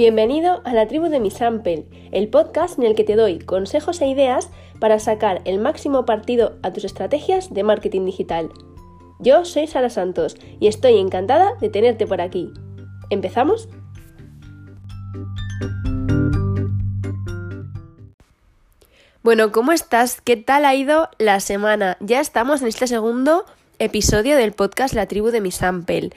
Bienvenido a la tribu de mi Sample, el podcast en el que te doy consejos e ideas para sacar el máximo partido a tus estrategias de marketing digital. Yo soy Sara Santos y estoy encantada de tenerte por aquí. ¿Empezamos? Bueno, ¿cómo estás? ¿Qué tal ha ido la semana? Ya estamos en este segundo episodio del podcast La tribu de mi Sample.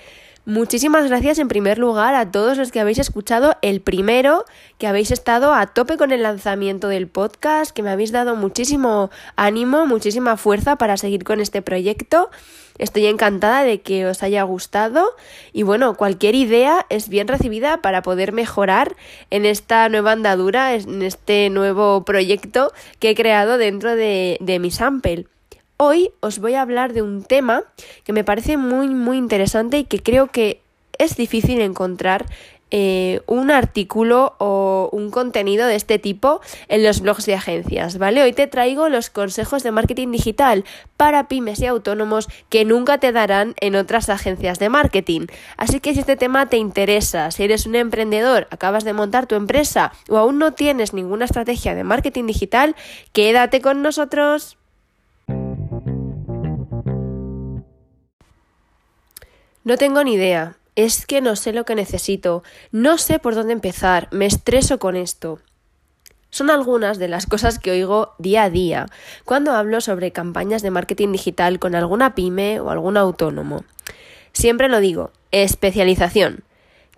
Muchísimas gracias en primer lugar a todos los que habéis escuchado el primero, que habéis estado a tope con el lanzamiento del podcast, que me habéis dado muchísimo ánimo, muchísima fuerza para seguir con este proyecto. Estoy encantada de que os haya gustado y bueno, cualquier idea es bien recibida para poder mejorar en esta nueva andadura, en este nuevo proyecto que he creado dentro de, de mi sample. Hoy os voy a hablar de un tema que me parece muy muy interesante y que creo que es difícil encontrar eh, un artículo o un contenido de este tipo en los blogs de agencias, ¿vale? Hoy te traigo los consejos de marketing digital para pymes y autónomos que nunca te darán en otras agencias de marketing. Así que si este tema te interesa, si eres un emprendedor, acabas de montar tu empresa o aún no tienes ninguna estrategia de marketing digital, quédate con nosotros. No tengo ni idea. Es que no sé lo que necesito. No sé por dónde empezar. Me estreso con esto. Son algunas de las cosas que oigo día a día cuando hablo sobre campañas de marketing digital con alguna pyme o algún autónomo. Siempre lo digo, especialización.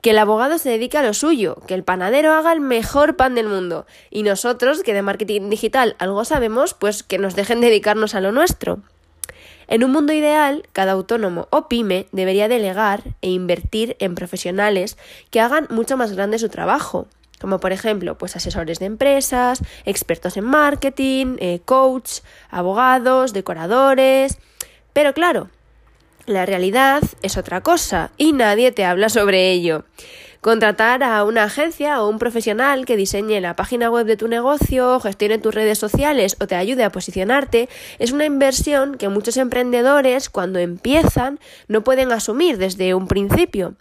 Que el abogado se dedique a lo suyo, que el panadero haga el mejor pan del mundo y nosotros, que de marketing digital algo sabemos, pues que nos dejen dedicarnos a lo nuestro. En un mundo ideal, cada autónomo o pyme debería delegar e invertir en profesionales que hagan mucho más grande su trabajo, como por ejemplo, pues asesores de empresas, expertos en marketing, eh, coach, abogados, decoradores. Pero claro, la realidad es otra cosa y nadie te habla sobre ello. Contratar a una agencia o un profesional que diseñe la página web de tu negocio, gestione tus redes sociales o te ayude a posicionarte es una inversión que muchos emprendedores cuando empiezan no pueden asumir desde un principio.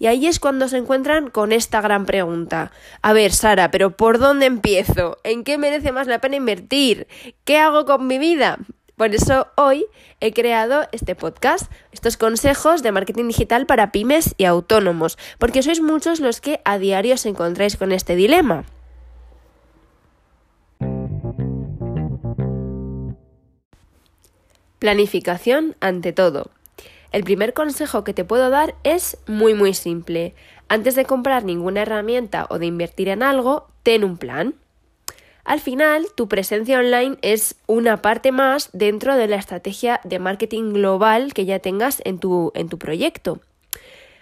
Y ahí es cuando se encuentran con esta gran pregunta. A ver, Sara, pero ¿por dónde empiezo? ¿En qué merece más la pena invertir? ¿Qué hago con mi vida? Por eso hoy he creado este podcast, estos consejos de marketing digital para pymes y autónomos, porque sois muchos los que a diario os encontráis con este dilema. Planificación ante todo. El primer consejo que te puedo dar es muy muy simple. Antes de comprar ninguna herramienta o de invertir en algo, ten un plan. Al final, tu presencia online es una parte más dentro de la estrategia de marketing global que ya tengas en tu, en tu proyecto.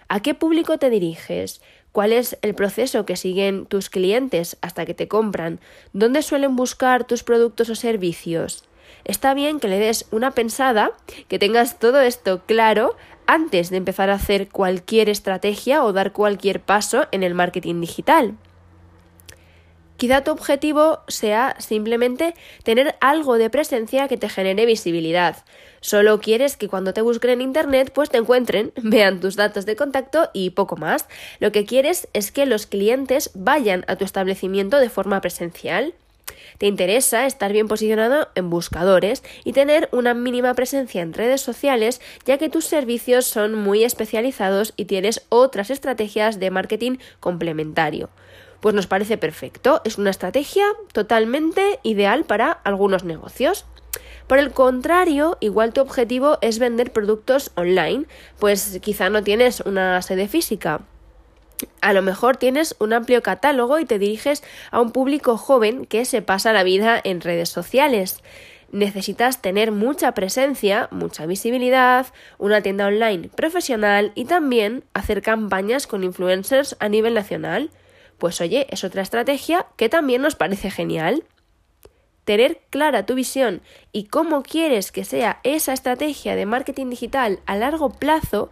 ¿A qué público te diriges? ¿Cuál es el proceso que siguen tus clientes hasta que te compran? ¿Dónde suelen buscar tus productos o servicios? Está bien que le des una pensada, que tengas todo esto claro antes de empezar a hacer cualquier estrategia o dar cualquier paso en el marketing digital. Quizá tu objetivo sea simplemente tener algo de presencia que te genere visibilidad. Solo quieres que cuando te busquen en Internet pues te encuentren, vean tus datos de contacto y poco más. Lo que quieres es que los clientes vayan a tu establecimiento de forma presencial. Te interesa estar bien posicionado en buscadores y tener una mínima presencia en redes sociales, ya que tus servicios son muy especializados y tienes otras estrategias de marketing complementario pues nos parece perfecto. Es una estrategia totalmente ideal para algunos negocios. Por el contrario, igual tu objetivo es vender productos online, pues quizá no tienes una sede física. A lo mejor tienes un amplio catálogo y te diriges a un público joven que se pasa la vida en redes sociales. Necesitas tener mucha presencia, mucha visibilidad, una tienda online profesional y también hacer campañas con influencers a nivel nacional. Pues oye, es otra estrategia que también nos parece genial. Tener clara tu visión y cómo quieres que sea esa estrategia de marketing digital a largo plazo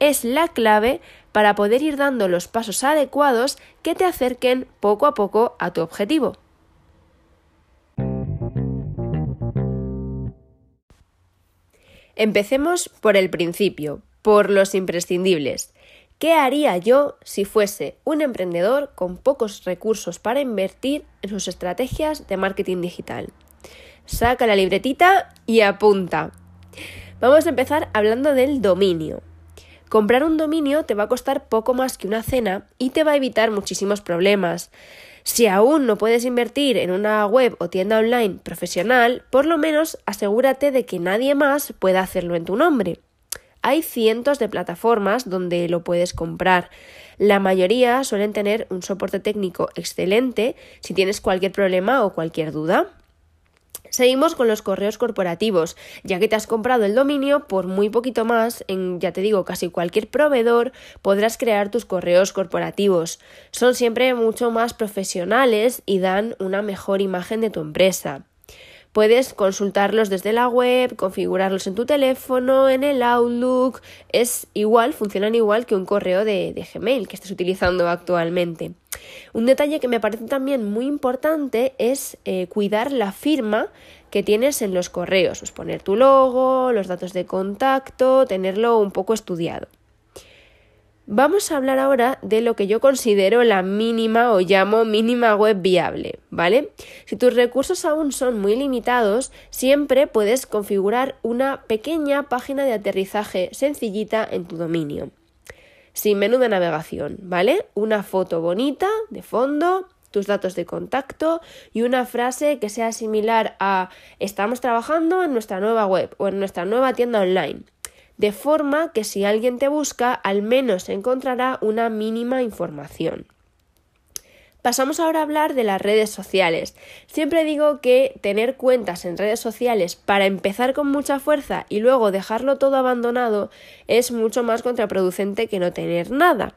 es la clave para poder ir dando los pasos adecuados que te acerquen poco a poco a tu objetivo. Empecemos por el principio, por los imprescindibles. ¿Qué haría yo si fuese un emprendedor con pocos recursos para invertir en sus estrategias de marketing digital? Saca la libretita y apunta. Vamos a empezar hablando del dominio. Comprar un dominio te va a costar poco más que una cena y te va a evitar muchísimos problemas. Si aún no puedes invertir en una web o tienda online profesional, por lo menos asegúrate de que nadie más pueda hacerlo en tu nombre. Hay cientos de plataformas donde lo puedes comprar. La mayoría suelen tener un soporte técnico excelente si tienes cualquier problema o cualquier duda. Seguimos con los correos corporativos, ya que te has comprado el dominio por muy poquito más, en ya te digo, casi cualquier proveedor podrás crear tus correos corporativos. Son siempre mucho más profesionales y dan una mejor imagen de tu empresa. Puedes consultarlos desde la web, configurarlos en tu teléfono, en el Outlook. Es igual, funcionan igual que un correo de, Gmail que estés utilizando actualmente. Un detalle que me parece también muy importante es eh, cuidar la firma que tienes en los correos, pues poner tu logo, los datos de contacto, tenerlo un poco estudiado. Vamos a hablar ahora de lo que yo considero la mínima o llamo mínima web viable, ¿vale? Si tus recursos aún son muy limitados, siempre puedes configurar una pequeña página de aterrizaje sencillita en tu dominio. Sin menú de navegación, ¿vale? Una foto bonita de fondo, tus datos de contacto y una frase que sea similar a estamos trabajando en nuestra nueva web o en nuestra nueva tienda online de forma que si alguien te busca al menos encontrará una mínima información. Pasamos ahora a hablar de las redes sociales. Siempre digo que tener cuentas en redes sociales para empezar con mucha fuerza y luego dejarlo todo abandonado es mucho más contraproducente que no tener nada.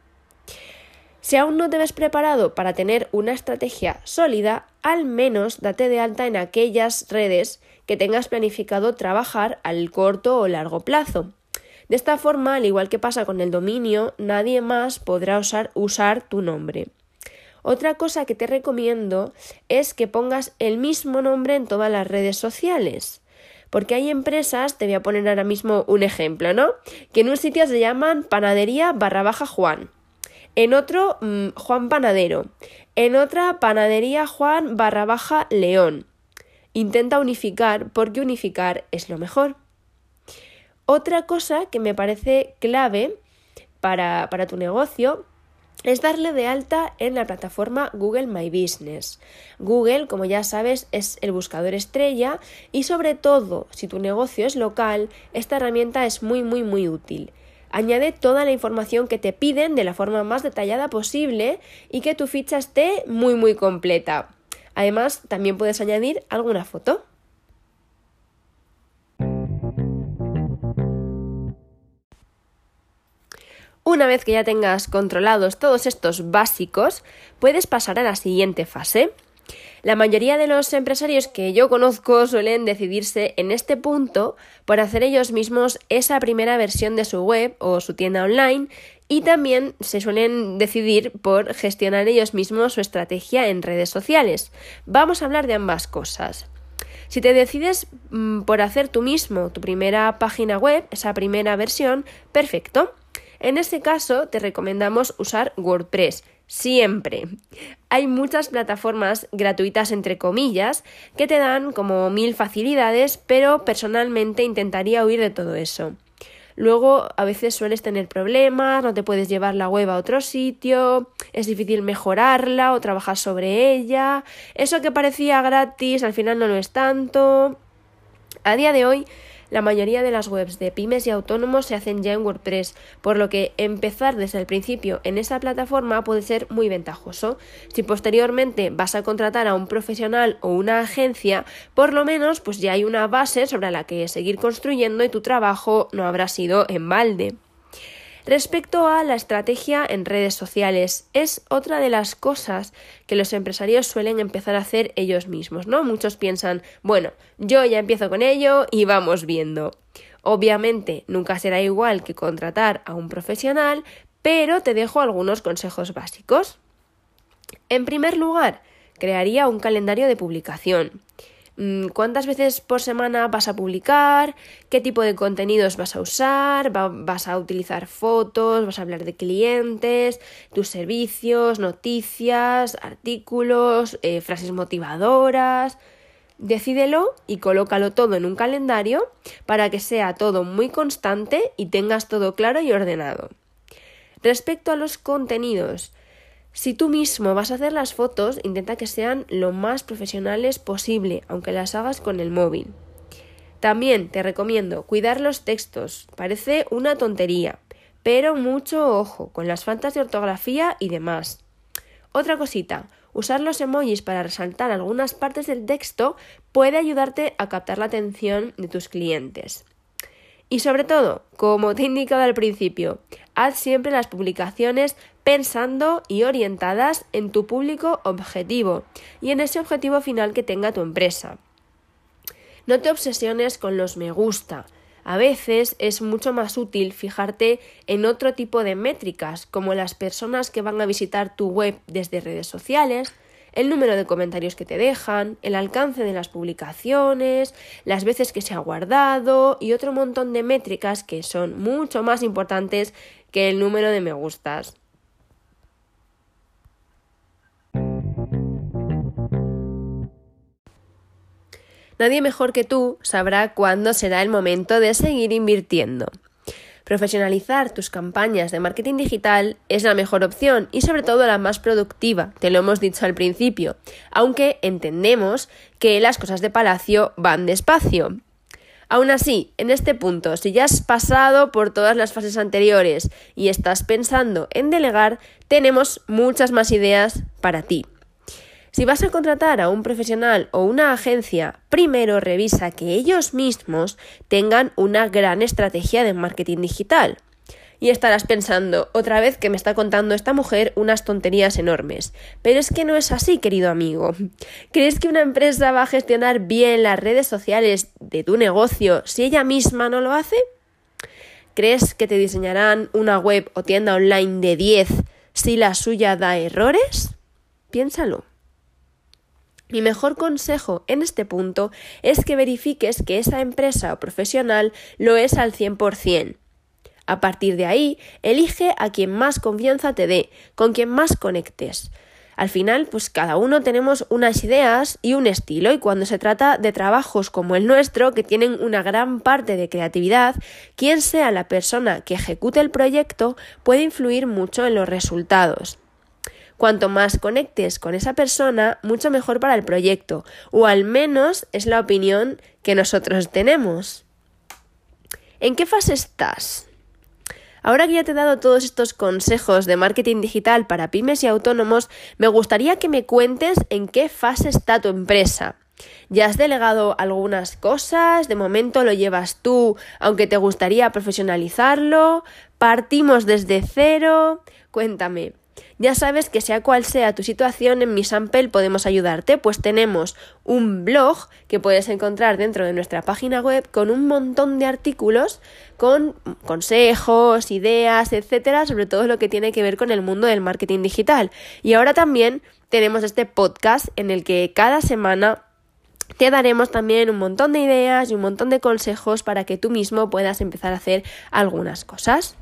Si aún no te ves preparado para tener una estrategia sólida, al menos date de alta en aquellas redes que tengas planificado trabajar al corto o largo plazo. De esta forma, al igual que pasa con el dominio, nadie más podrá usar, usar tu nombre. Otra cosa que te recomiendo es que pongas el mismo nombre en todas las redes sociales. Porque hay empresas, te voy a poner ahora mismo un ejemplo, ¿no? Que en un sitio se llaman panadería barra baja Juan. En otro, mm, Juan Panadero. En otra, panadería Juan barra baja León. Intenta unificar porque unificar es lo mejor. Otra cosa que me parece clave para, tu negocio es darle de alta en la plataforma Google My Business. Google, como ya sabes, es el buscador estrella y sobre todo, si tu negocio es local, esta herramienta es muy muy muy útil. Añade toda la información que te piden de la forma más detallada posible y que tu ficha esté muy muy completa. Además, también puedes añadir alguna foto. Una vez que ya tengas controlados todos estos básicos, puedes pasar a la siguiente fase. La mayoría de los empresarios que yo conozco suelen decidirse en este punto por hacer ellos mismos esa primera versión de su web o su tienda online y también se suelen decidir por gestionar ellos mismos su estrategia en redes sociales. Vamos a hablar de ambas cosas. Si te decides mm, por hacer tú mismo tu primera página web, esa primera versión, perfecto. En este caso, te recomendamos usar WordPress. Siempre. Hay muchas plataformas gratuitas, entre comillas, que te dan como mil facilidades, pero personalmente intentaría huir de todo eso. Luego a veces sueles tener problemas, no te puedes llevar la web a otro sitio, es difícil mejorarla o trabajar sobre ella. Eso que parecía gratis al final no lo es tanto. A día de hoy la mayoría de las webs de pymes y autónomos se hacen ya en WordPress, por lo que empezar desde el principio en esa plataforma puede ser muy ventajoso. Si posteriormente vas a contratar a un profesional o una agencia, por lo menos pues ya hay una base sobre la que seguir construyendo y tu trabajo no habrá sido en balde. Respecto a la estrategia en redes sociales, es otra de las cosas que los empresarios suelen empezar a hacer ellos mismos, ¿no? Muchos piensan, bueno, yo ya empiezo con ello y vamos viendo. Obviamente, nunca será igual que contratar a un profesional, pero te dejo algunos consejos básicos. En primer lugar, crearía un calendario de publicación. Mm, cuántas veces por semana vas a publicar, qué tipo de contenidos vas a usar, vas a utilizar fotos, vas a hablar de clientes, tus servicios, noticias, artículos, eh, frases motivadoras. Decídelo y colócalo todo en un calendario para que sea todo muy constante y tengas todo claro y ordenado. Respecto a los contenidos, si tú mismo vas a hacer las fotos, intenta que sean lo más profesionales posible, aunque las hagas con el móvil. También te recomiendo cuidar los textos. Parece una tontería, pero mucho ojo con las faltas de ortografía y demás. Otra cosita, usar los emojis para resaltar algunas partes del texto puede ayudarte a captar la atención de tus clientes. Y sobre todo, como te he indicado al principio, haz siempre las publicaciones pensando y orientadas en tu público objetivo y en ese objetivo final que tenga tu empresa. No te obsesiones con los me gusta. A veces es mucho más útil fijarte en otro tipo de métricas, como las personas que van a visitar tu web desde redes sociales, el número de comentarios que te dejan, el alcance de las publicaciones, las veces que se ha guardado y otro montón de métricas que son mucho más importantes que el número de me gustas. Nadie mejor que tú sabrá cuándo será el momento de seguir invirtiendo. Profesionalizar tus campañas de marketing digital es la mejor opción y sobre todo la más productiva, te lo hemos dicho al principio, aunque entendemos que las cosas de Palacio van despacio. Aún así, en este punto, si ya has pasado por todas las fases anteriores y estás pensando en delegar, tenemos muchas más ideas para ti. Si vas a contratar a un profesional o una agencia, primero revisa que ellos mismos tengan una gran estrategia de marketing digital. Y estarás pensando, otra vez que me está contando esta mujer unas tonterías enormes. Pero es que no es así, querido amigo. ¿Crees que una empresa va a gestionar bien las redes sociales de tu negocio si ella misma no lo hace? ¿Crees que te diseñarán una web o tienda online de 10 si la suya da errores? Piénsalo. Mi mejor consejo en este punto es que verifiques que esa empresa o profesional lo es al 100%. A partir de ahí, elige a quien más confianza te dé, con quien más conectes. Al final, pues cada uno tenemos unas ideas y un estilo y cuando se trata de trabajos como el nuestro, que tienen una gran parte de creatividad, quien sea la persona que ejecute el proyecto puede influir mucho en los resultados. Cuanto más conectes con esa persona, mucho mejor para el proyecto, o al menos es la opinión que nosotros tenemos. ¿En qué fase estás? Ahora que ya te he dado todos estos consejos de marketing digital para pymes y autónomos, me gustaría que me cuentes en qué fase está tu empresa. ¿Ya has delegado algunas cosas? ¿De momento lo llevas tú, aunque te gustaría profesionalizarlo? ¿Partimos desde cero? Cuéntame. Ya sabes que sea cual sea tu situación, en Mi Sample podemos ayudarte, pues tenemos un blog que puedes encontrar dentro de nuestra página web con un montón de artículos con consejos, ideas, etcétera, sobre todo lo que tiene que ver con el mundo del marketing digital. Y ahora también tenemos este podcast en el que cada semana te daremos también un montón de ideas y un montón de consejos para que tú mismo puedas empezar a hacer algunas cosas.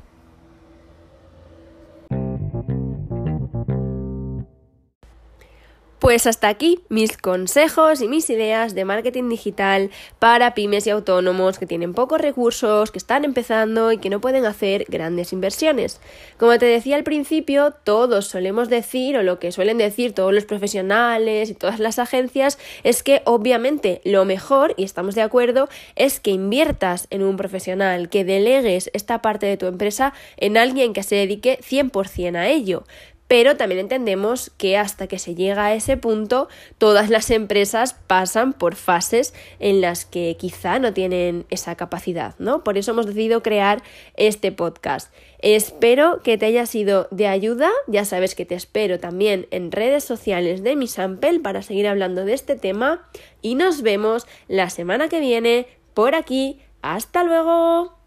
Pues hasta aquí mis consejos y mis ideas de marketing digital para pymes y autónomos que tienen pocos recursos, que están empezando y que no pueden hacer grandes inversiones. Como te decía al principio, todos solemos decir, o lo que suelen decir todos los profesionales y todas las agencias, es que obviamente lo mejor, y estamos de acuerdo, es que inviertas en un profesional, que delegues esta parte de tu empresa en alguien que se dedique 100% a ello pero también entendemos que hasta que se llega a ese punto todas las empresas pasan por fases en las que quizá no tienen esa capacidad, ¿no? Por eso hemos decidido crear este podcast. Espero que te haya sido de ayuda, ya sabes que te espero también en redes sociales de mi sample para seguir hablando de este tema y nos vemos la semana que viene por aquí. Hasta luego.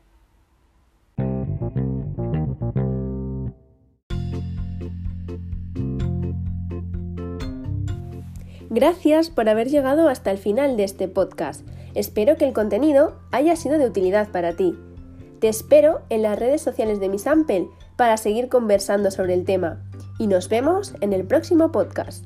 Gracias por haber llegado hasta el final de este podcast. Espero que el contenido haya sido de utilidad para ti. Te espero en las redes sociales de Miss Ampel para seguir conversando sobre el tema y nos vemos en el próximo podcast.